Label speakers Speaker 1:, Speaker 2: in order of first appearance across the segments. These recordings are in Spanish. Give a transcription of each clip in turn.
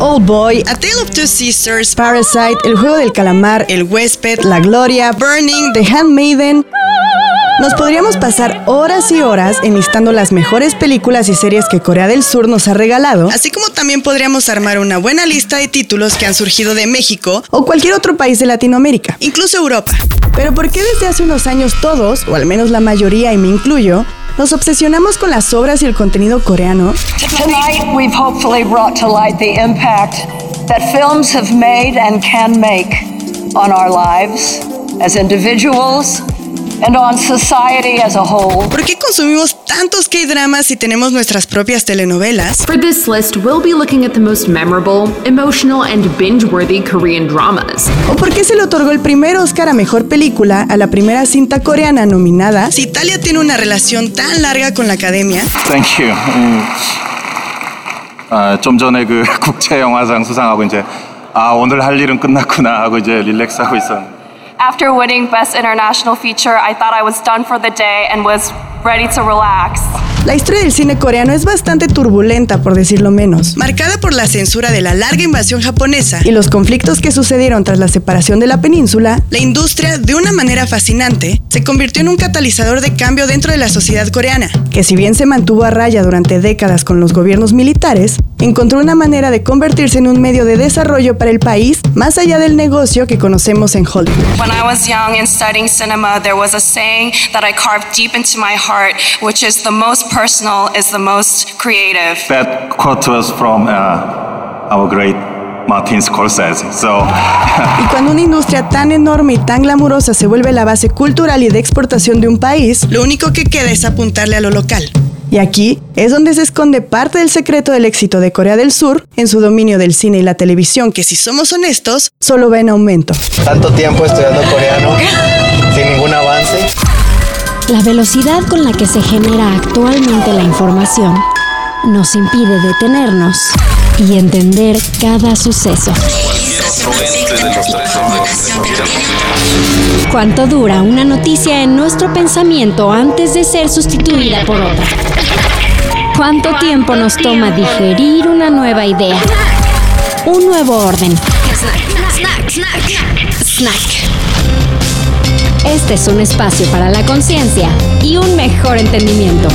Speaker 1: Old Boy,
Speaker 2: A Tale of Two Sisters,
Speaker 1: Parasite, El Juego del Calamar,
Speaker 2: El Huésped,
Speaker 1: La Gloria,
Speaker 2: Burning,
Speaker 1: The Handmaiden. Nos podríamos pasar horas y horas enlistando las mejores películas y series que Corea del Sur nos ha regalado,
Speaker 2: así como también podríamos armar una buena lista de títulos que han surgido de México,
Speaker 1: o cualquier otro país de Latinoamérica.
Speaker 2: incluso Europa.
Speaker 1: Pero ¿por qué desde hace unos años todos, o al menos la mayoría y me incluyo, nos obsesionamos con las obras y el contenido coreano?
Speaker 3: Tonight, we've hopefully brought to light the impact that films have made and can make on our lives as individuals and on society as a whole.
Speaker 2: ¿Por qué consumimos tantos K-dramas si tenemos nuestras propias telenovelas?
Speaker 4: For this list, we'll be looking at the most memorable, emotional, and binge worthy Korean dramas.
Speaker 1: ¿O por qué se le otorgó el primer Oscar a Mejor Película a la primera cinta coreana nominada?
Speaker 2: Si Italia tiene una relación tan larga con la academia,
Speaker 5: 땡큐. 음, 아, 좀 전에 그 국제 영화상 수상하고 이제 아 오늘 할 일은 끝났구나 하고 이제 릴렉스하고 있었는데.
Speaker 6: After winning Best International Feature, I thought I was done for the day and was ready to relax.
Speaker 1: La historia del cine coreano es bastante turbulenta, por decirlo menos.
Speaker 2: marcada por la censura de la larga invasión japonesa,
Speaker 1: Y los conflictos que sucedieron tras la separación de la península
Speaker 2: la industria, de una manera fascinante, se convirtió en un catalizador de cambio dentro de la sociedad coreana.
Speaker 1: que si bien se mantuvo a raya durante décadas con los gobiernos militares, encontró una manera de convertirse en un medio de desarrollo para el país más allá del negocio que conocemos en Hollywood.
Speaker 6: When I was young and studying cinema, there was a saying that I carved deep into my heart, which is the most personal is the most creative.
Speaker 5: That quote was from uh, our great Martin Scorsese. So
Speaker 1: Y cuando una industria tan enorme y tan glamurosa se vuelve la base cultural y de exportación de un país,
Speaker 2: Lo único que queda es apuntarle a lo local.
Speaker 1: y aquí es donde se esconde parte del secreto del éxito de Corea del Sur en su dominio del cine y la televisión, que
Speaker 2: si somos honestos,
Speaker 1: solo va en aumento.
Speaker 7: tanto tiempo estudiando coreano.
Speaker 8: La velocidad con la que se genera actualmente la información nos impide detenernos y entender cada suceso. ¿Cuánto dura una noticia en nuestro pensamiento antes de ser sustituida por otra? ¿Cuánto tiempo nos toma digerir una nueva idea? Un nuevo orden. Snack. Este es un espacio para la conciencia y un mejor entendimiento.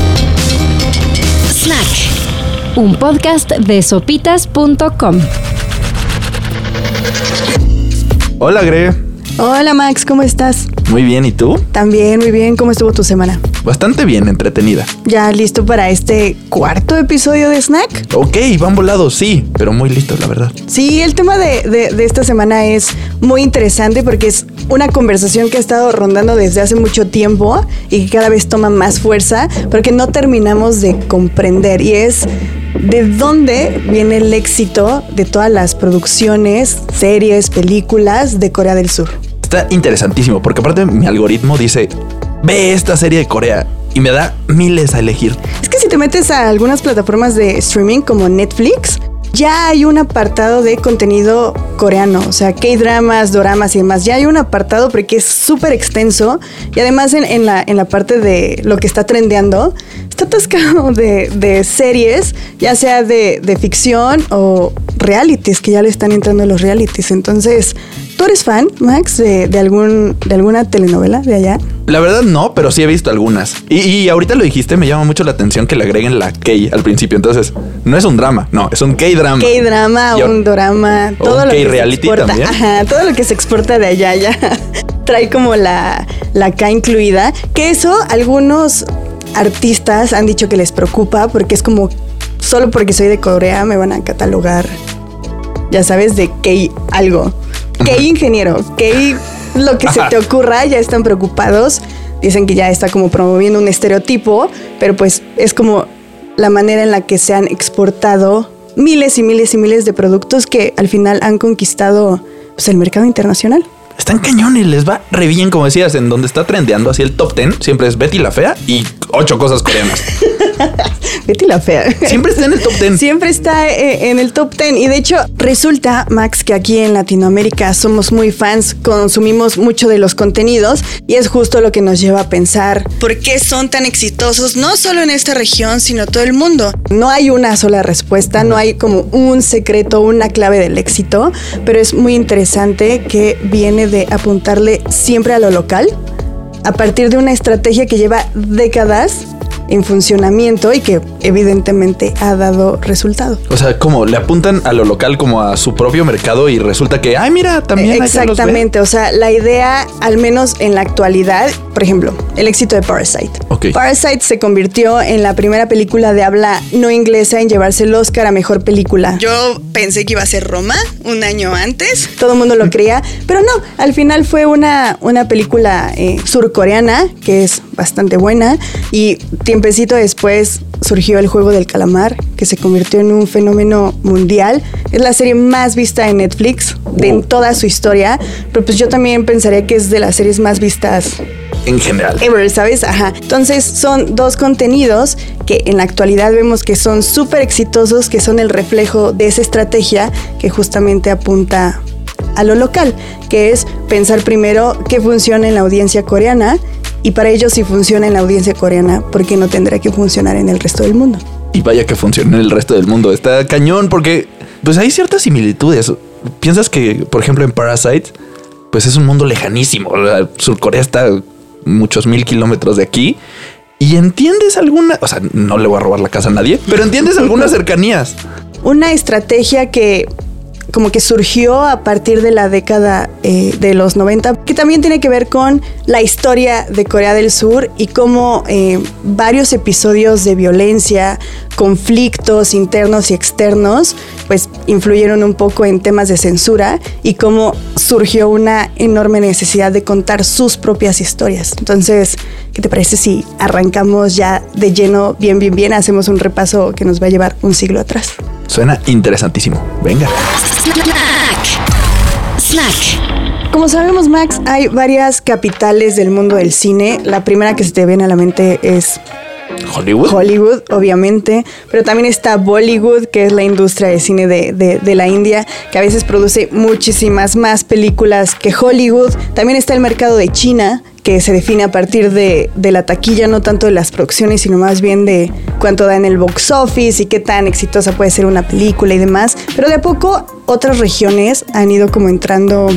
Speaker 8: Snack. Un podcast de sopitas.com.
Speaker 9: Hola, Gre.
Speaker 1: Hola Max, ¿cómo estás?
Speaker 9: Muy bien, ¿y tú?
Speaker 1: También, muy bien, ¿cómo estuvo tu semana?
Speaker 9: Bastante bien, entretenida.
Speaker 1: ¿Ya listo para este cuarto episodio de Snack?
Speaker 9: Ok, van volados, sí, pero muy listos, la verdad.
Speaker 1: Sí, el tema de, de- de esta semana es muy interesante porque es una conversación que ha estado rondando desde hace mucho tiempo y que cada vez toma más fuerza porque no terminamos de comprender y es de dónde viene el éxito de todas las producciones, series, películas de Corea del Sur.
Speaker 9: Está interesantísimo, porque aparte mi algoritmo dice, ve esta serie de Corea y me da miles a elegir.
Speaker 1: Es que si te metes a algunas plataformas de streaming como Netflix, ya hay un apartado de contenido coreano, o sea, K-dramas, doramas y demás. Ya hay un apartado porque es súper extenso y además en, la, en la parte de lo que está trendeando, está atascado de, de series, ya sea de, de ficción o realities, que ya le están entrando los realities. Entonces, ¿tú eres fan, Max, de, de algún, de alguna telenovela de allá?
Speaker 9: La verdad no, pero sí he visto algunas. Y, y ahorita lo dijiste, me llama mucho la atención que le agreguen la K al principio. Entonces, no es un drama, no, es un K-drama.
Speaker 1: K-drama, un drama, todo
Speaker 9: un
Speaker 1: lo que se exporta.
Speaker 9: también.
Speaker 1: Ajá, todo lo que se exporta de allá ya trae como la, la K incluida. Que eso algunos artistas han dicho que les preocupa porque es como solo porque soy de Corea me van a catalogar, ya sabes, de K algo. K ingeniero, K lo que se te ocurra, ya están preocupados. Dicen que ya está como promoviendo un estereotipo, pero pues es como la manera en la que se han exportado miles y miles y miles de productos que al final han conquistado pues, el mercado internacional.
Speaker 9: Están cañones, les va re bien, como decías, en donde está trendeando así el top 10, siempre es Betty la Fea y ocho cosas coreanas.
Speaker 1: Betty la fea.
Speaker 9: Siempre está en el top 10.
Speaker 1: Siempre está eh, en el top 10. Y de hecho, resulta, Max, que aquí en Latinoamérica somos muy fans, consumimos mucho de los contenidos y es justo lo que nos lleva a pensar
Speaker 2: ¿Por qué son tan exitosos no solo en esta región, sino todo el mundo?
Speaker 1: No hay una sola respuesta, no hay como un secreto, una clave del éxito, pero es muy interesante que viene de apuntarle siempre a lo local a partir de una estrategia que lleva décadas en funcionamiento y que evidentemente ha dado resultado.
Speaker 9: O sea, como le apuntan a lo local como a su propio mercado y resulta que, ay, mira, también. los.
Speaker 1: Exactamente, o sea, la idea, al menos en la actualidad, por ejemplo, el éxito de Parasite.
Speaker 9: Ok.
Speaker 1: Parasite se convirtió en la primera película de habla no inglesa en llevarse el Oscar a mejor película.
Speaker 2: Yo pensé que iba a ser Roma un año antes.
Speaker 1: Todo el mundo lo creía, pero no, al final fue una, una película eh, surcoreana que es bastante buena y tiempecito después surgió el juego del calamar que se convirtió en un fenómeno mundial. Es la serie más vista en Netflix de en toda su historia, pero pues yo también pensaría que es de las series más vistas
Speaker 9: En general.
Speaker 1: ever, ¿sabes? Ajá. Entonces son dos contenidos que en la actualidad vemos que son súper exitosos, que son el reflejo de esa estrategia que justamente apunta a lo local, que es pensar primero qué funciona en la audiencia coreana y para ello si funciona en la audiencia coreana, ¿por qué no tendrá que funcionar en el resto del mundo?
Speaker 9: Y vaya que funciona en el resto del mundo. Está cañón porque pues hay ciertas similitudes. Piensas que, por ejemplo, en Parasite, pues es un mundo lejanísimo. La Surcorea está muchos mil kilómetros de aquí. Y entiendes alguna, o sea, no le voy a robar la casa a nadie, pero entiendes algunas cercanías.
Speaker 1: Una estrategia que como que surgió a partir de la década eh, de los 90, que también tiene que ver con la historia de Corea del Sur y cómo eh, varios episodios de violencia, conflictos internos y externos, pues influyeron un poco en temas de censura y cómo surgió una enorme necesidad de contar sus propias historias. Entonces, ¿qué te parece si arrancamos ya de lleno, bien, bien, bien, hacemos un repaso que nos va a llevar un siglo atrás?
Speaker 9: Suena interesantísimo. Venga.
Speaker 8: Snack. Snack.
Speaker 1: Como sabemos, Max, hay varias capitales del mundo del cine. La primera que se te viene a la mente es
Speaker 9: Hollywood.
Speaker 1: Hollywood, obviamente, pero también está Bollywood, que es la industria de cine de, de- de la India, que a veces produce muchísimas más películas que Hollywood. También está el mercado de China, que se define a partir de, de la taquilla, no tanto de las producciones, sino más bien de cuánto da en el box office y qué tan exitosa puede ser una película y demás. Pero de a poco otras regiones han ido como entrando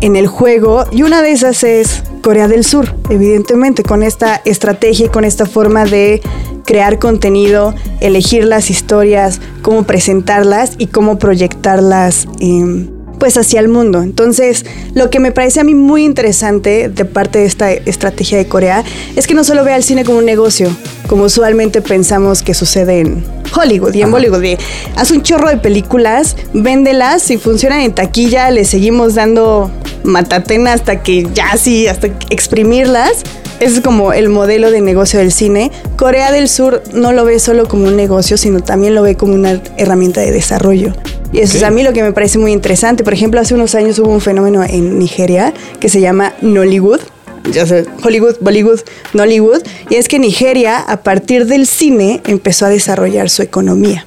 Speaker 1: en el juego y una de esas es Corea del Sur, evidentemente, con esta estrategia y con esta forma de crear contenido, elegir las historias, cómo presentarlas y cómo proyectarlas em, pues hacia el mundo. Entonces, lo que me parece a mí muy interesante de parte de esta estrategia de Corea es que no solo ve al cine como un negocio, como usualmente pensamos que sucede en Hollywood y en Bollywood. haz un chorro de películas, véndelas, si funcionan en taquilla, le seguimos dando matatena hasta que ya sí, hasta exprimirlas. Ese es como el modelo de negocio del cine. Corea del Sur no lo ve solo como un negocio, sino también lo ve como una herramienta de desarrollo. Y eso es a mí lo que me parece muy interesante. Por ejemplo, hace unos años hubo un fenómeno en Nigeria que se llama Nollywood. Ya sé, Hollywood, Bollywood, Nollywood. Y es que Nigeria, a partir del cine, empezó a desarrollar su economía.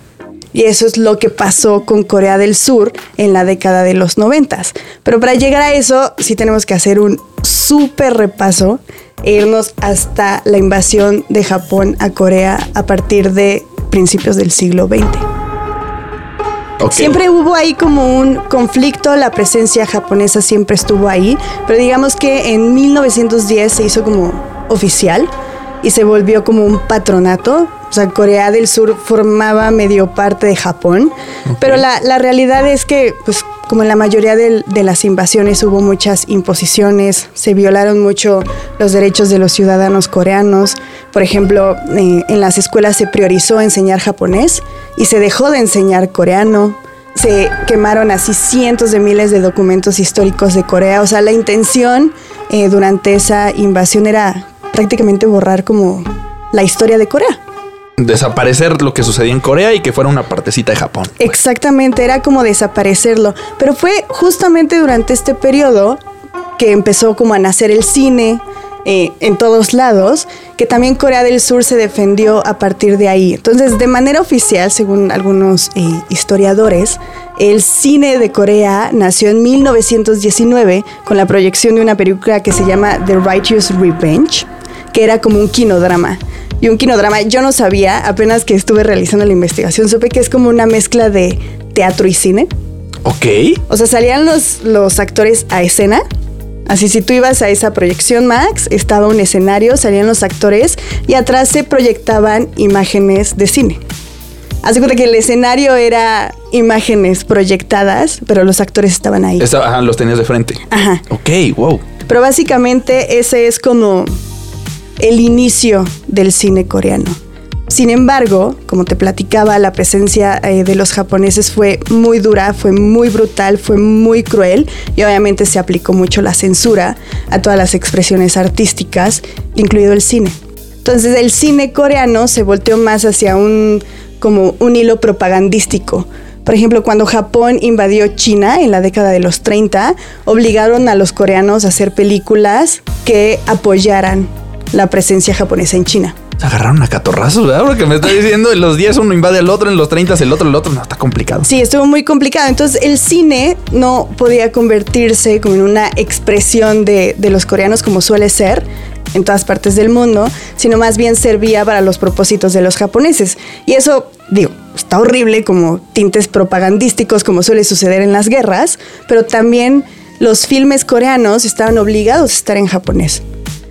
Speaker 1: Y eso es lo que pasó con Corea del Sur en la década de los noventas. Pero para llegar a eso, sí tenemos que hacer un súper repaso e irnos hasta la invasión de Japón a Corea a partir de principios del siglo XX. Siempre hubo ahí como un conflicto, la presencia japonesa siempre estuvo ahí, pero digamos que en 1910 se hizo como oficial y se volvió como un patronato. O sea, Corea del Sur formaba medio parte de Japón, pero la, la realidad es que, pues, como en la mayoría de, las invasiones hubo muchas imposiciones, se violaron mucho los derechos de los ciudadanos coreanos. Por ejemplo, eh, en las escuelas se priorizó enseñar japonés y se dejó de enseñar coreano. Se quemaron así cientos de miles de documentos históricos de Corea. O sea, la intención eh, durante esa invasión era prácticamente borrar como la historia de Corea.
Speaker 9: Desaparecer lo que sucedía en Corea y que fuera una partecita de Japón.
Speaker 1: Exactamente, era como desaparecerlo. Pero fue justamente durante este periodo que empezó como a nacer el cine eh, en todos lados, que también Corea del Sur se defendió a partir de ahí. Entonces, de manera oficial, según algunos eh, historiadores, el cine de Corea nació en 1919 con la proyección de una película que se llama The Righteous Revenge, que era como un quinodrama. Y un quinodrama, yo no sabía, apenas que estuve realizando la investigación, supe que es como una mezcla de teatro y cine.
Speaker 9: Ok.
Speaker 1: O sea, salían los, los actores a escena Así si tú ibas a esa proyección Max, estaba un escenario, salían los actores y atrás se proyectaban imágenes de cine. Haz cuenta que el escenario era imágenes proyectadas, pero los actores estaban ahí.
Speaker 9: ajá, los tenías de frente.
Speaker 1: Ajá.
Speaker 9: Ok, wow.
Speaker 1: Pero básicamente ese es como el inicio del cine coreano. Sin embargo, como te platicaba, la presencia eh, de los japoneses fue muy dura, fue muy brutal, fue muy cruel y obviamente se aplicó mucho la censura a todas las expresiones artísticas, incluido el cine. Entonces el cine coreano se volteó más hacia un como un hilo propagandístico. Por ejemplo, cuando Japón invadió China en la década de los 30, obligaron a los coreanos a hacer películas que apoyaran la presencia japonesa en China.
Speaker 9: Se agarraron a catorrazos, ¿verdad? Porque me está diciendo en los 10 uno invade al otro, en los 30 el otro, el otro. No, está complicado.
Speaker 1: Sí, estuvo muy complicado. Entonces el cine no podía convertirse como en una expresión de, de los coreanos como suele ser en todas partes del mundo, sino más bien servía para los propósitos de los japoneses. Y eso, digo, está horrible como tintes propagandísticos como suele suceder en las guerras, pero también los filmes coreanos estaban obligados a estar en japonés.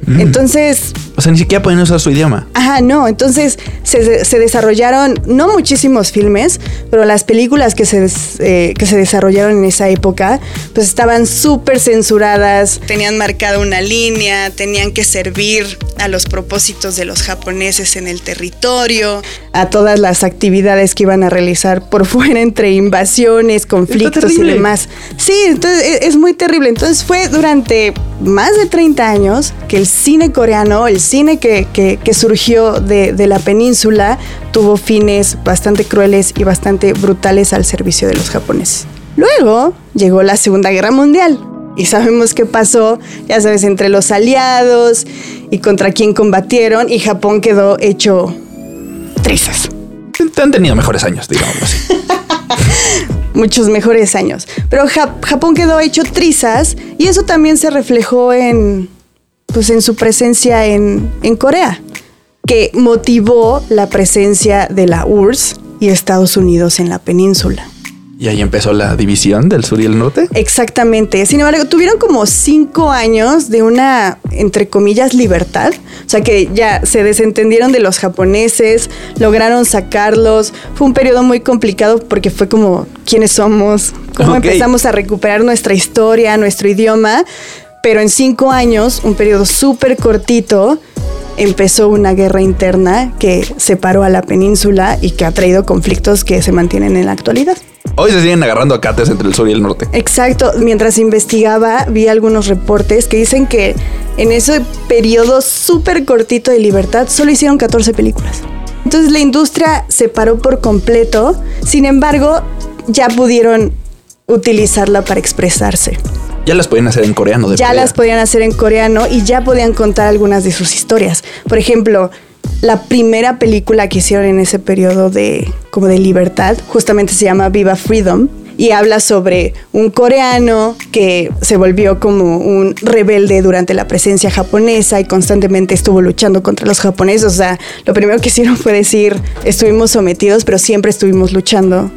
Speaker 1: Mm. Entonces...
Speaker 9: O sea, ni siquiera pueden usar su idioma.
Speaker 1: Ajá, no. Entonces se, desarrollaron, no muchísimos filmes, pero las películas que se, eh, que se desarrollaron en esa época, pues estaban súper censuradas, tenían marcada una línea, tenían que servir a los propósitos de los japoneses en el territorio, a todas las actividades que iban a realizar por fuera entre invasiones, conflictos y demás. Sí, entonces e, es muy terrible. Entonces fue durante más de 30 años que el cine coreano, el cine que, surgió de, de, la península, tuvo fines bastante crueles y bastante brutales al servicio de los japoneses. Luego llegó la Segunda Guerra Mundial. Y sabemos qué pasó, ya sabes, entre los aliados y contra quién combatieron y Japón quedó hecho trizas.
Speaker 9: Han tenido mejores años, digamos así.
Speaker 1: Muchos mejores años. Pero Japón quedó hecho trizas y eso también se reflejó en, pues en su presencia en, en Corea, que motivó la presencia de la URSS y Estados Unidos en la península.
Speaker 9: Y ahí empezó la división del sur y el norte.
Speaker 1: Exactamente. Sin embargo, tuvieron como cinco años de una, entre comillas, libertad. O sea que ya se desentendieron de los japoneses, lograron sacarlos. Fue un periodo muy complicado porque fue como quiénes somos, cómo empezamos a recuperar nuestra historia, nuestro idioma. Pero en cinco años, un periodo súper cortito, empezó una guerra interna que separó a la península y que ha traído conflictos que se mantienen en la actualidad.
Speaker 9: Hoy se siguen agarrando a cates entre el sur y el norte.
Speaker 1: Exacto. Mientras investigaba, vi algunos reportes que dicen que en ese periodo súper cortito de libertad solo hicieron 14 películas. Entonces la industria se paró por completo. Sin embargo, ya pudieron utilizarla para expresarse.
Speaker 9: Ya las podían hacer en coreano.
Speaker 1: De ya las podían hacer en coreano y ya podían contar algunas de sus historias. Por ejemplo, la primera película que hicieron en ese periodo de como de libertad justamente se llama Viva Freedom y habla sobre un coreano que se volvió como un rebelde durante la presencia japonesa y constantemente estuvo luchando contra los japoneses. O sea, lo primero que hicieron fue decir, estuvimos sometidos, pero siempre estuvimos luchando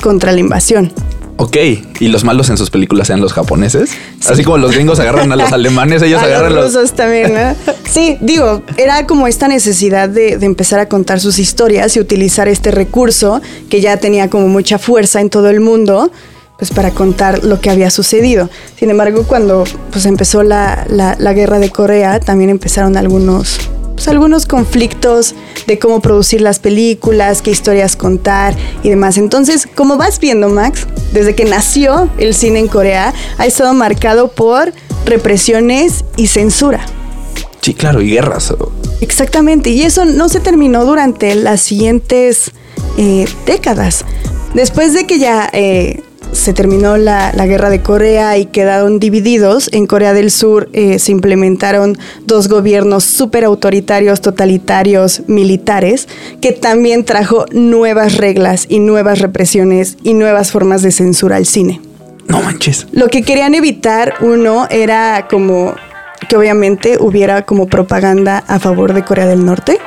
Speaker 1: contra la invasión.
Speaker 9: Ok, y los malos en sus películas sean los japoneses. Así como los gringos agarran a los alemanes, ellos agarran
Speaker 1: a los rusos también, ¿no? Sí, digo, era como esta necesidad de, de, empezar a contar sus historias y utilizar este recurso que ya tenía como mucha fuerza en todo el mundo, pues para contar lo que había sucedido. Sin embargo, cuando pues empezó la, la, la guerra de Corea, también empezaron algunos pues, algunos conflictos de cómo producir las películas, qué historias contar y demás. Entonces, como vas viendo, Max, desde que nació el cine en Corea, ha estado marcado por represiones y censura.
Speaker 9: Sí, claro, y guerras.
Speaker 1: Exactamente, y eso no se terminó durante las siguientes eh, décadas. Después de que ya eh, se terminó la, la guerra de Corea y quedaron divididos, en Corea del Sur eh, se implementaron dos gobiernos súper autoritarios, totalitarios, militares, que también trajo nuevas reglas y nuevas represiones y nuevas formas de censura al cine.
Speaker 9: No manches.
Speaker 1: Lo que querían evitar, uno, era como que obviamente hubiera como propaganda a favor de Corea del Norte.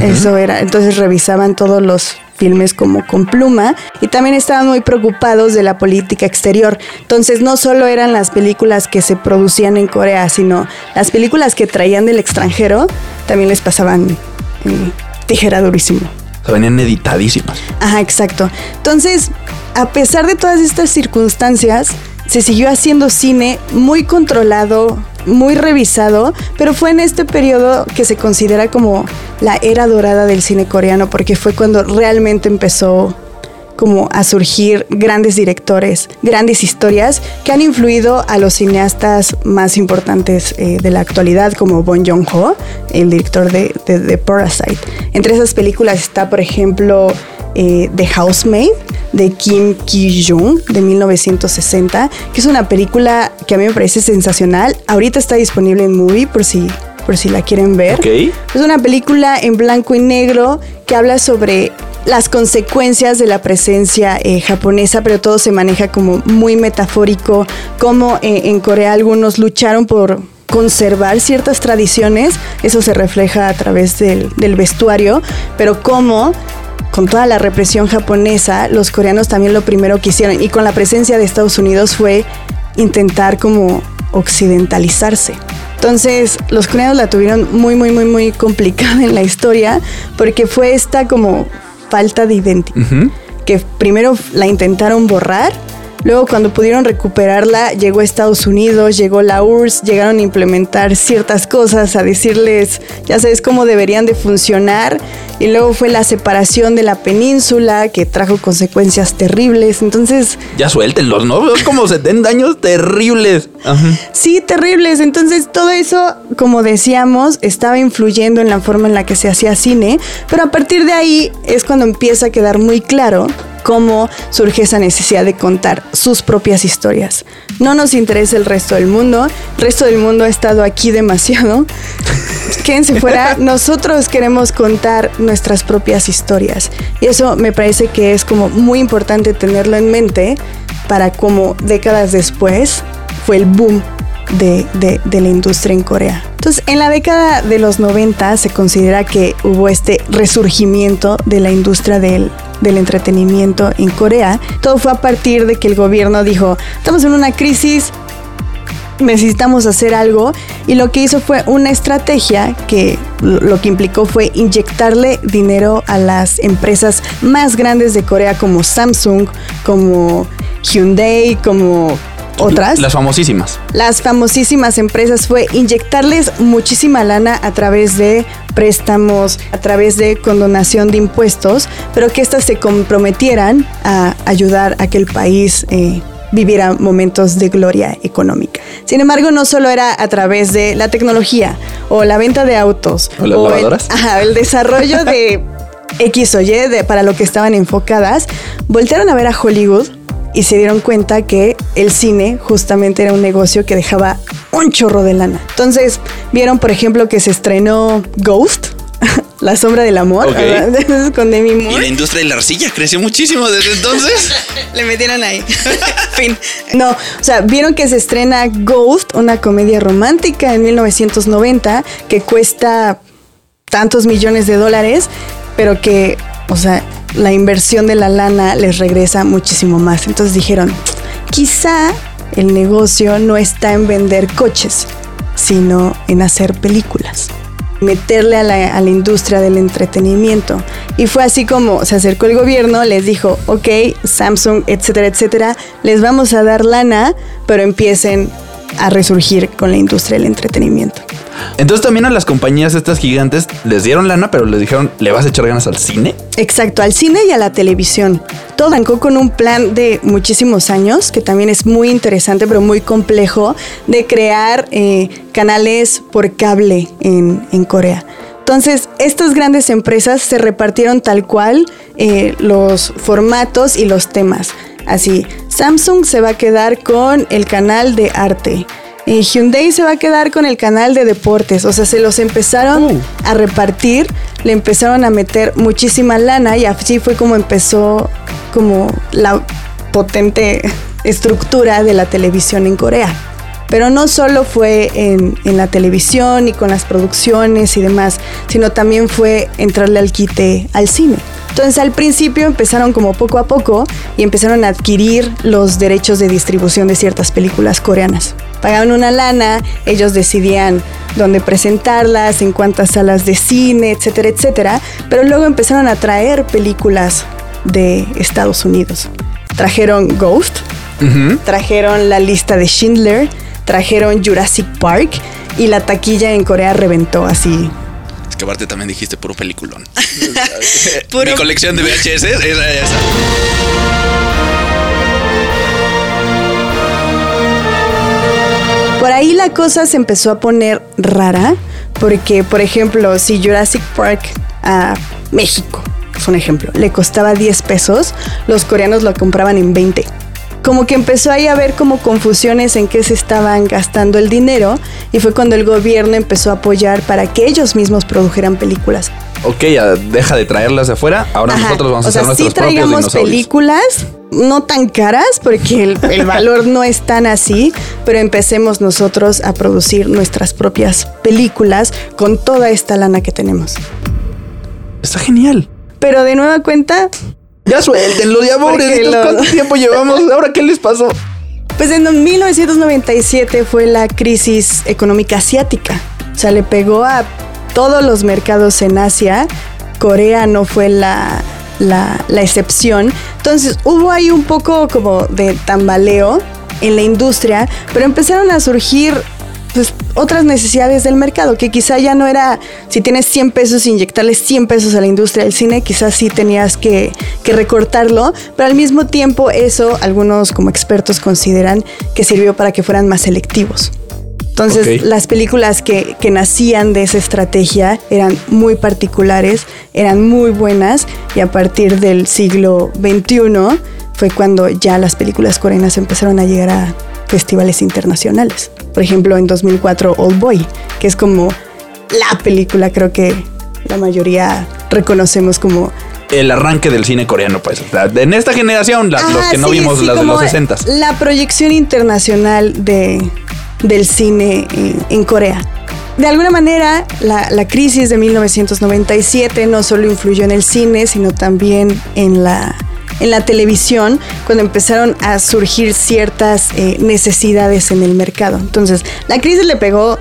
Speaker 1: Eso era, entonces revisaban todos los filmes como con pluma y también estaban muy preocupados de la política exterior. Entonces no solo eran las películas que se producían en Corea, sino las películas que traían del extranjero también les pasaban eh, tijera durísimo.
Speaker 9: O sea, venían editadísimas.
Speaker 1: Ajá, exacto. Entonces, a pesar de todas estas circunstancias, se siguió haciendo cine muy controlado, muy revisado, pero fue en este periodo que se considera como la era dorada del cine coreano, porque fue cuando realmente empezó como a surgir grandes directores, grandes historias que han influido a los cineastas más importantes eh, de la actualidad, como Bon Joon-ho, el director de, de, Parasite. Entre esas películas está, por ejemplo, eh, The Housemaid de Kim Ki-jung de 1960, que es una película que a mí me parece sensacional. Ahorita está disponible en Movie por si, por si la quieren ver. Es una película en blanco y negro que habla sobre las consecuencias de la presencia eh, japonesa, pero todo se maneja como muy metafórico, como eh, en Corea algunos lucharon por conservar ciertas tradiciones, eso se refleja a través del, del vestuario, pero como con toda la represión japonesa, los coreanos también lo primero que hicieron, y con la presencia de Estados Unidos, fue intentar como occidentalizarse. Entonces, los coreanos la tuvieron muy, muy, muy, muy complicada en la historia, porque fue esta como falta de identidad, que primero la intentaron borrar, Luego, cuando pudieron recuperarla, llegó a Estados Unidos, llegó la URSS, llegaron a implementar ciertas cosas, a decirles, ya sabes cómo deberían de funcionar. Y luego fue la separación de la península, que trajo consecuencias terribles. Entonces.
Speaker 9: Ya suéltenlos, ¿no? Son como 70 años terribles. Ajá.
Speaker 1: Sí, terribles. Entonces, todo eso, como decíamos, estaba influyendo en la forma en la que se hacía cine. Pero a partir de ahí es cuando empieza a quedar muy claro cómo surge esa necesidad de contar sus propias historias. No nos interesa el resto del mundo, el resto del mundo ha estado aquí demasiado. Quédense fuera, nosotros queremos contar nuestras propias historias. Y eso me parece que es como muy importante tenerlo en mente para como décadas después fue el boom de, de, de, la industria en Corea. Entonces, en la década de los 90 se considera que hubo este resurgimiento de la industria del, del entretenimiento en Corea. Todo fue a partir de que el gobierno dijo, estamos en una crisis, necesitamos hacer algo y lo que hizo fue una estrategia que lo que implicó fue inyectarle dinero a las empresas más grandes de Corea como Samsung, como Hyundai, como otras.
Speaker 9: Las famosísimas.
Speaker 1: Las famosísimas empresas fue inyectarles muchísima lana a través de préstamos, a través de condonación de impuestos, pero que éstas se comprometieran a ayudar a que el país eh, viviera momentos de gloria económica. Sin embargo, no solo era a través de la tecnología o la venta de autos
Speaker 9: o, las
Speaker 1: o. El, ajá, el desarrollo de X o Y de, para lo que estaban enfocadas, voltearon a ver a Hollywood y se dieron cuenta que el cine justamente era un negocio que dejaba un chorro de lana. Entonces vieron, por ejemplo, que se estrenó Ghost. La sombra del amor con Demi
Speaker 10: Y
Speaker 1: Moore.
Speaker 10: la industria de la arcilla creció muchísimo desde entonces.
Speaker 1: Le metieron ahí. fin. No, o sea, vieron que se estrena Ghost, una comedia romántica en 1990 que cuesta tantos millones de dólares, pero que, o sea, la inversión de la lana les regresa muchísimo más. Entonces dijeron, quizá el negocio no está en vender coches, sino en hacer películas meterle a la, industria del entretenimiento. Y fue así como se acercó el gobierno, les dijo, ok, Samsung, etcétera, etcétera, les vamos a dar lana, pero empiecen a resurgir con la industria del entretenimiento.
Speaker 9: Entonces también a las compañías estas gigantes les dieron lana, pero les dijeron, ¿le vas a echar ganas al cine?
Speaker 1: Exacto, al cine y a la televisión. Todo arrancó con un plan de muchísimos años, que también es muy interesante, pero muy complejo, de crear eh, canales por cable en, en Corea. Entonces, estas grandes empresas se repartieron tal cual eh, los formatos y los temas. Así, Samsung se va a quedar con el canal de arte. Eh, Hyundai se va a quedar con el canal de deportes. O sea, se los empezaron
Speaker 9: Uh.
Speaker 1: a repartir, le empezaron a meter muchísima lana y así fue como empezó como la potente estructura de la televisión en Corea. Pero no solo fue en, en la televisión y con las producciones y demás, sino también fue entrarle al quite al cine. Entonces al principio empezaron como poco a poco y empezaron a adquirir los derechos de distribución de ciertas películas coreanas. Pagaban una lana, ellos decidían dónde presentarlas, en cuántas salas de cine, etcétera, etcétera. Pero luego empezaron a traer películas de Estados Unidos. Trajeron Ghost, trajeron la lista de Schindler, trajeron Jurassic Park y la taquilla en Corea reventó así.
Speaker 10: Es que aparte también dijiste puro peliculón.
Speaker 1: Puro-
Speaker 10: Mi colección de VHS era esa.
Speaker 1: Por ahí la cosa se empezó a poner rara, porque, por ejemplo, si Jurassic Park a México, es un ejemplo, le costaba 10 pesos, los coreanos lo compraban en 20. Como que empezó ahí a haber como confusiones en qué se estaban gastando el dinero y fue cuando el gobierno empezó a apoyar para que ellos mismos produjeran películas.
Speaker 9: Ok, ya deja de traerlas de afuera. Ahora
Speaker 1: Ajá.
Speaker 9: nosotros vamos a
Speaker 1: sea,
Speaker 9: hacer
Speaker 1: sí
Speaker 9: nuestros propios
Speaker 1: traigamos
Speaker 9: dinosaurios.
Speaker 1: películas no tan caras porque el, el valor no es tan así, pero empecemos nosotros a producir nuestras propias películas con toda esta lana que tenemos.
Speaker 9: Está genial.
Speaker 1: Pero de nueva cuenta,
Speaker 9: Ya suéltenlo, ya pobrecitos.
Speaker 1: lo-
Speaker 9: ¿Cuánto tiempo llevamos? ¿Ahora qué les pasó?
Speaker 1: pues en 1997 fue la crisis económica asiática. O sea, le pegó a todos los mercados en Asia. Corea no fue la, la, la excepción. Entonces hubo ahí un poco como de tambaleo en la industria, pero empezaron a surgir pues, otras necesidades del mercado, que quizá ya no era, si tienes 100 pesos, inyectarle 100 pesos a la industria del cine, quizás sí tenías que, que recortarlo, pero al mismo tiempo eso algunos como expertos consideran que sirvió para que fueran más selectivos. Entonces, las películas que, que nacían de esa estrategia eran muy particulares, eran muy buenas y a partir del siglo XXI fue cuando ya las películas coreanas empezaron a llegar a festivales internacionales. Por ejemplo, en 2004 Old Boy, que es como la película creo que la mayoría reconocemos como
Speaker 9: El arranque del cine coreano, pues. En esta generación, la- los que no
Speaker 1: sí,
Speaker 9: vimos
Speaker 1: sí,
Speaker 9: las de los 60
Speaker 1: La proyección internacional de, del cine en, en Corea. De alguna manera, la, la crisis de 1997 no solo influyó en el cine, sino también en la, en la televisión, cuando empezaron a surgir ciertas eh, necesidades en el mercado. Entonces, la crisis le pegó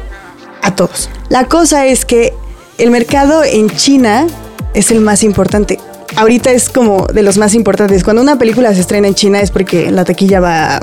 Speaker 1: a todos. La cosa es que el mercado en China es el más importante. Ahorita es como de los más importantes. Cuando una película se estrena en China es porque la taquilla va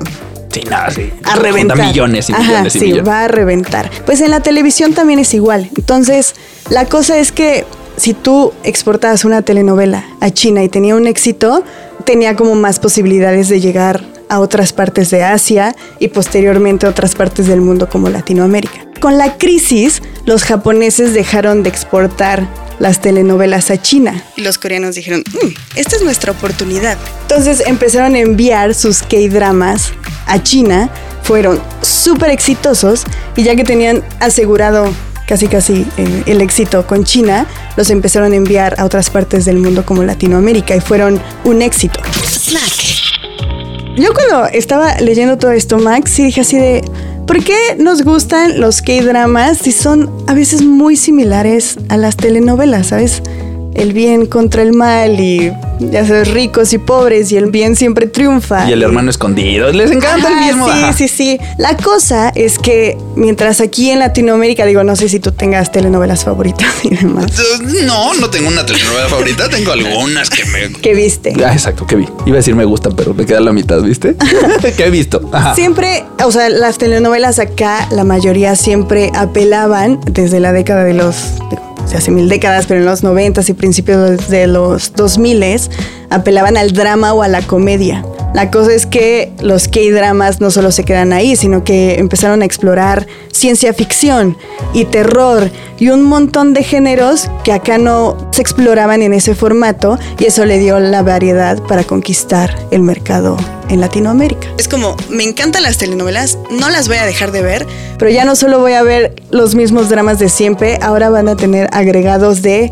Speaker 9: Sí, nada, sí.
Speaker 1: a reventar.
Speaker 9: millones y
Speaker 1: Ajá,
Speaker 9: millones y
Speaker 1: sí,
Speaker 9: millones.
Speaker 1: va a reventar. Pues en la televisión también es igual. Entonces, la cosa es que si tú exportabas una telenovela a China y tenía un éxito, tenía como más posibilidades de llegar a otras partes de Asia y posteriormente a otras partes del mundo como Latinoamérica. Con la crisis, los japoneses dejaron de exportar las telenovelas a China. Y los coreanos dijeron, "Mm, esta es nuestra oportunidad. Entonces empezaron a enviar sus K-dramas a China, fueron súper exitosos y ya que tenían asegurado casi casi eh, el éxito con China, los empezaron a enviar a otras partes del mundo como Latinoamérica y fueron un éxito. Yo cuando estaba leyendo todo esto, Max, sí dije así de, ¿por qué nos gustan los K-dramas si son a veces muy similares a las telenovelas, ¿sabes? El bien contra el mal y ya sabes, ricos y pobres y el bien siempre triunfa.
Speaker 9: Y el hermano escondido. Les encanta el
Speaker 1: Ajá,
Speaker 9: mismo.
Speaker 1: Sí,
Speaker 9: ajá.
Speaker 1: sí, sí. La cosa es que mientras aquí en Latinoamérica, digo, no sé si tú tengas telenovelas favoritas y demás.
Speaker 10: No, no tengo una telenovela favorita, tengo algunas que me.
Speaker 1: ¿Qué viste?
Speaker 9: Ah, exacto, que vi. Iba a decir me gustan, pero me queda la mitad, ¿viste? que he visto. Ajá.
Speaker 1: Siempre, o sea, las telenovelas acá, la mayoría siempre apelaban desde la década de los, se hace mil décadas, pero en los noventas y principios de los 2000 apelaban al drama o a la comedia. La cosa es que los K-dramas no solo se quedan ahí, sino que empezaron a explorar ciencia ficción y terror y un montón de géneros que acá no se exploraban en ese formato y eso le dio la variedad para conquistar el mercado en Latinoamérica.
Speaker 2: Es como, me encantan las telenovelas, no las voy a dejar de ver.
Speaker 1: Pero ya no solo voy a ver los mismos dramas de siempre, ahora van a tener agregados de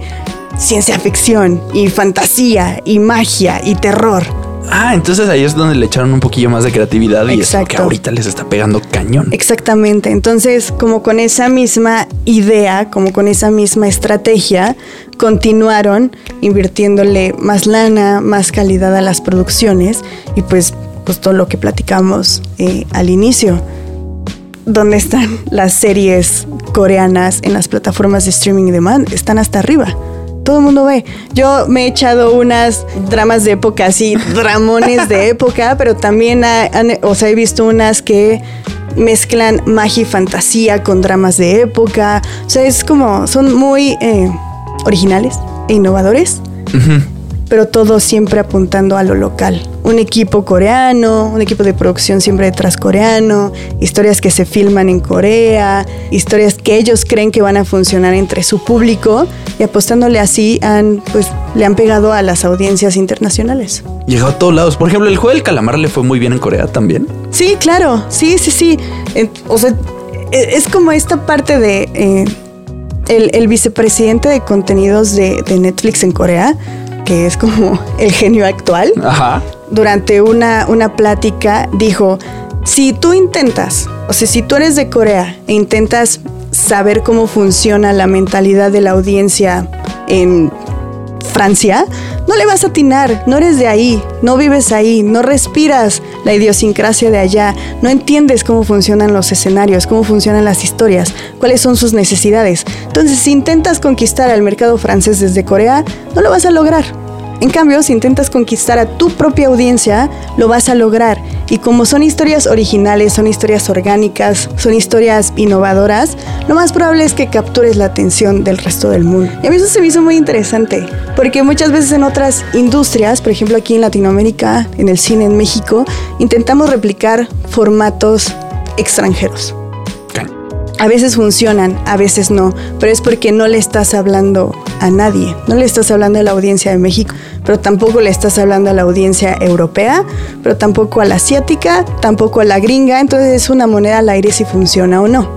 Speaker 1: ciencia ficción y fantasía y magia y terror.
Speaker 9: Ah, entonces ahí es donde le echaron un poquillo más de creatividad y es lo que ahorita les está pegando cañón.
Speaker 1: Exactamente, entonces como con esa misma idea, como con esa misma estrategia, continuaron invirtiéndole más lana, más calidad a las producciones y pues, pues todo lo que platicamos eh, al inicio. ¿Dónde están las series coreanas en las plataformas de streaming demand? Están hasta arriba. Todo el mundo ve. Yo me he echado unas dramas de época, así, dramones de época, pero también ha- han- o sea, he visto unas que mezclan magia y fantasía con dramas de época. O sea, es como, son muy eh, originales e innovadores, pero todo siempre apuntando a lo local. Un equipo coreano, un equipo de producción siempre detrás coreano, historias que se filman en Corea, historias que ellos creen que van a funcionar entre su público y apostándole así han, pues, le han pegado a las audiencias internacionales.
Speaker 9: Llegó a todos lados. Por ejemplo, el juego del calamar le fue muy bien en Corea también.
Speaker 1: Sí, claro, sí, sí, sí. O sea, e- es como esta parte de eh, el, el vicepresidente de contenidos de, de Netflix en Corea, que es como el genio actual,
Speaker 9: Ajá.
Speaker 1: Durante una, una plática dijo, si tú intentas, o sea, si tú eres de Corea e intentas saber cómo funciona la mentalidad de la audiencia en Francia, no le vas a atinar, no eres de ahí, no vives ahí, no respiras la idiosincrasia de allá, no entiendes cómo funcionan los escenarios, cómo funcionan las historias, cuáles son sus necesidades. Entonces, si intentas conquistar al mercado francés desde Corea, no lo vas a lograr. En cambio, si intentas conquistar a tu propia audiencia, lo vas a lograr. Y como son historias originales, son historias orgánicas, son historias innovadoras, lo más probable es que captures la atención del resto del mundo. Y a mí eso se me hizo muy interesante, porque muchas veces en otras industrias, por ejemplo aquí en Latinoamérica, en el cine en México, intentamos replicar formatos extranjeros. A veces funcionan, a veces no, pero es porque no le estás hablando a nadie. No le estás hablando a la audiencia de México, pero tampoco le estás hablando a la audiencia europea, pero tampoco a la asiática, tampoco a la gringa. Entonces es una moneda al aire si funciona o no.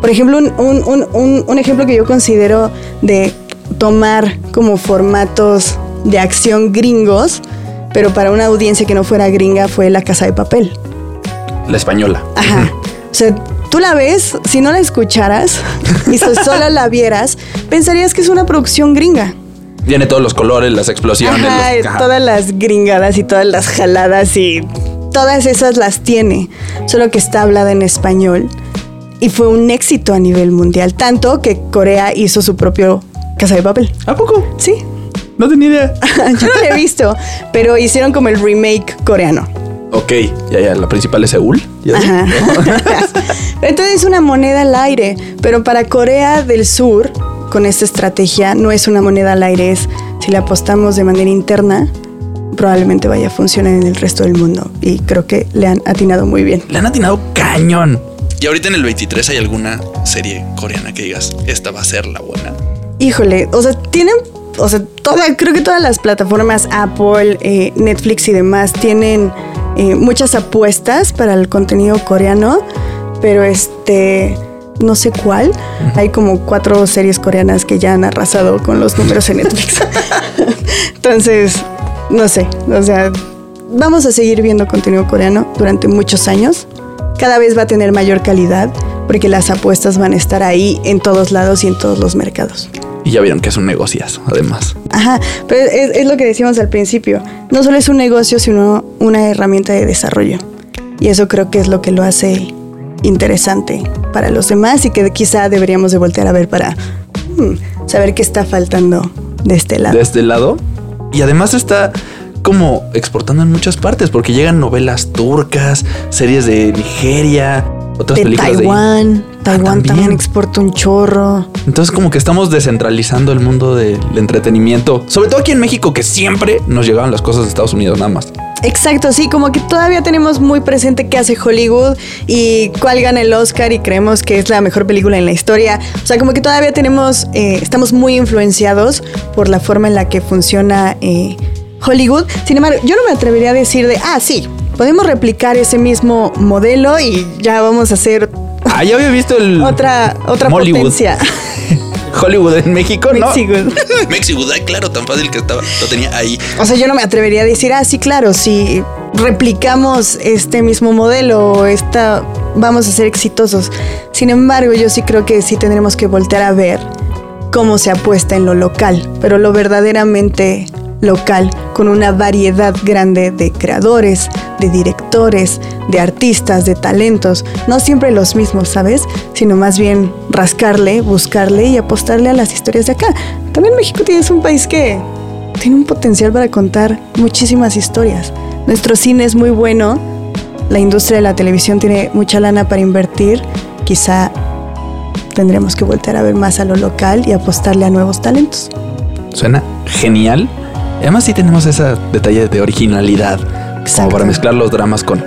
Speaker 1: Por ejemplo, un, un- un- un- ejemplo que yo considero de tomar como formatos de acción gringos, pero para una audiencia que no fuera gringa, fue La Casa de Papel.
Speaker 9: La española.
Speaker 1: Ajá. O sea, tú la ves, si no la escucharas y so- solo la vieras, pensarías que es una producción gringa.
Speaker 9: Tiene todos los colores, las explosiones.
Speaker 1: Ajá,
Speaker 9: los- ajá.
Speaker 1: todas las gringadas y todas las jaladas y todas esas las tiene, solo que está hablada en español y fue un éxito a nivel mundial, tanto que Corea hizo su propio Casa de Papel.
Speaker 9: ¿A poco?
Speaker 1: Sí.
Speaker 9: No tenía idea.
Speaker 1: Yo no lo he visto, pero hicieron como el remake coreano.
Speaker 9: Ok, ya, ya, la principal es Seúl. ¿Ya?
Speaker 1: Ajá. Entonces es una moneda al aire, pero para Corea del Sur, con esta estrategia, no es una moneda al aire, es si le apostamos de manera interna, probablemente vaya a funcionar en el resto del mundo. Y creo que le han atinado muy bien.
Speaker 9: Le han atinado cañón.
Speaker 10: Y ahorita en el 23 hay alguna serie coreana que digas, esta va a ser la buena.
Speaker 1: Híjole, o sea, tienen, o sea, toda, creo que todas las plataformas, Apple, eh, Netflix y demás, tienen eh, muchas apuestas para el contenido coreano, pero este, no sé cuál. Hay como cuatro series coreanas que ya han arrasado con los números en Netflix. Entonces, no sé, o sea, vamos a seguir viendo contenido coreano durante muchos años. Cada vez va a tener mayor calidad porque las apuestas van a estar ahí en todos lados y en todos los mercados.
Speaker 9: Y ya vieron que es un negociazo, además.
Speaker 1: Ajá, pero es, es lo que decíamos al principio. No solo es un negocio, sino una herramienta de desarrollo. Y eso creo que es lo que lo hace interesante para los demás y que quizá deberíamos de voltear a ver para hmm, saber qué está faltando de este lado.
Speaker 9: De este lado. Y además está como exportando en muchas partes, porque llegan novelas turcas, series de Nigeria, otras
Speaker 1: de
Speaker 9: películas
Speaker 1: Taiwán, Taiwán
Speaker 9: también.
Speaker 1: también exporta un chorro.
Speaker 9: Entonces como que estamos descentralizando el mundo del entretenimiento. Sobre todo aquí en México que siempre nos llegaban las cosas de Estados Unidos nada más.
Speaker 1: Exacto, sí, como que todavía tenemos muy presente qué hace Hollywood y cuál gana el Oscar y creemos que es la mejor película en la historia. O sea, como que todavía tenemos, eh, estamos muy influenciados por la forma en la que funciona eh, Hollywood. Sin embargo, yo no me atrevería a decir de, ah, sí, podemos replicar ese mismo modelo y ya vamos a hacer
Speaker 9: Ah, ya había visto el
Speaker 1: otra, otra
Speaker 9: Mollywood.
Speaker 1: potencia.
Speaker 9: Hollywood en México, ¿no?
Speaker 1: Mexico.
Speaker 10: Mexico, ay, claro, tan fácil que estaba. Lo tenía ahí.
Speaker 1: O sea, yo no me atrevería a decir, ah, sí, claro, si replicamos este mismo modelo esta, vamos a ser exitosos. Sin embargo, yo sí creo que sí tendremos que voltear a ver cómo se apuesta en lo local, pero lo verdaderamente local, con una variedad grande de creadores, de directores, de artistas, de talentos, no siempre los mismos, ¿sabes? Sino más bien rascarle, buscarle y apostarle a las historias de acá. También México tiene- un país que tiene un potencial para contar muchísimas historias. Nuestro cine es muy bueno, la industria de la televisión tiene mucha lana para invertir, quizá tendremos que voltear a ver más a lo local y apostarle a nuevos talentos.
Speaker 9: Suena genial. Y Además sí tenemos ese detalle de originalidad. Como
Speaker 1: Exacto.
Speaker 9: para mezclar los dramas con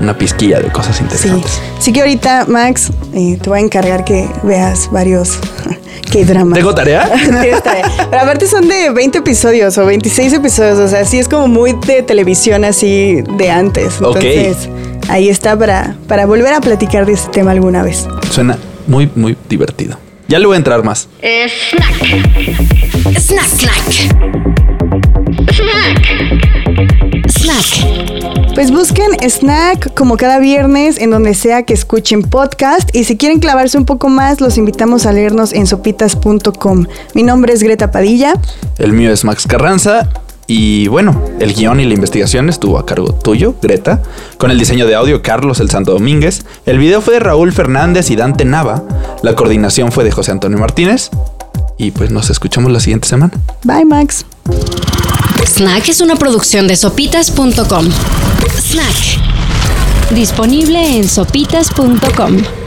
Speaker 9: una pizquilla de cosas
Speaker 1: Sí.
Speaker 9: interesantes.
Speaker 1: Así que ahorita, Max, eh, te voy a encargar que veas varios K-dramas.
Speaker 9: ¿Tengo tarea?
Speaker 1: Tienes tarea. Pero aparte son de 20 episodios o 26 episodios, o sea, sí es como muy de televisión así de antes.
Speaker 9: Ok.
Speaker 1: Entonces, ahí está para, para volver a platicar de este tema alguna vez.
Speaker 9: Suena muy, muy divertido. Ya le voy a entrar más.
Speaker 8: Snack. Snack, snack. Snack. Snack.
Speaker 1: Pues busquen Snack como cada viernes en donde sea que escuchen podcast y si quieren clavarse un poco más los invitamos a leernos en sopitas.com. Mi nombre es Greta Padilla.
Speaker 9: El mío es Max Carranza. Y bueno, el guion y la investigación estuvo a cargo tuyo, Greta, con el diseño de audio Carlos El Santo Domínguez, el video fue de Raúl Fernández y Dante Nava, la coordinación fue de José Antonio Martínez, y pues nos escuchamos la siguiente semana.
Speaker 1: Bye Max.
Speaker 8: Snack es una producción de sopitas.com. Snack. Disponible en sopitas.com.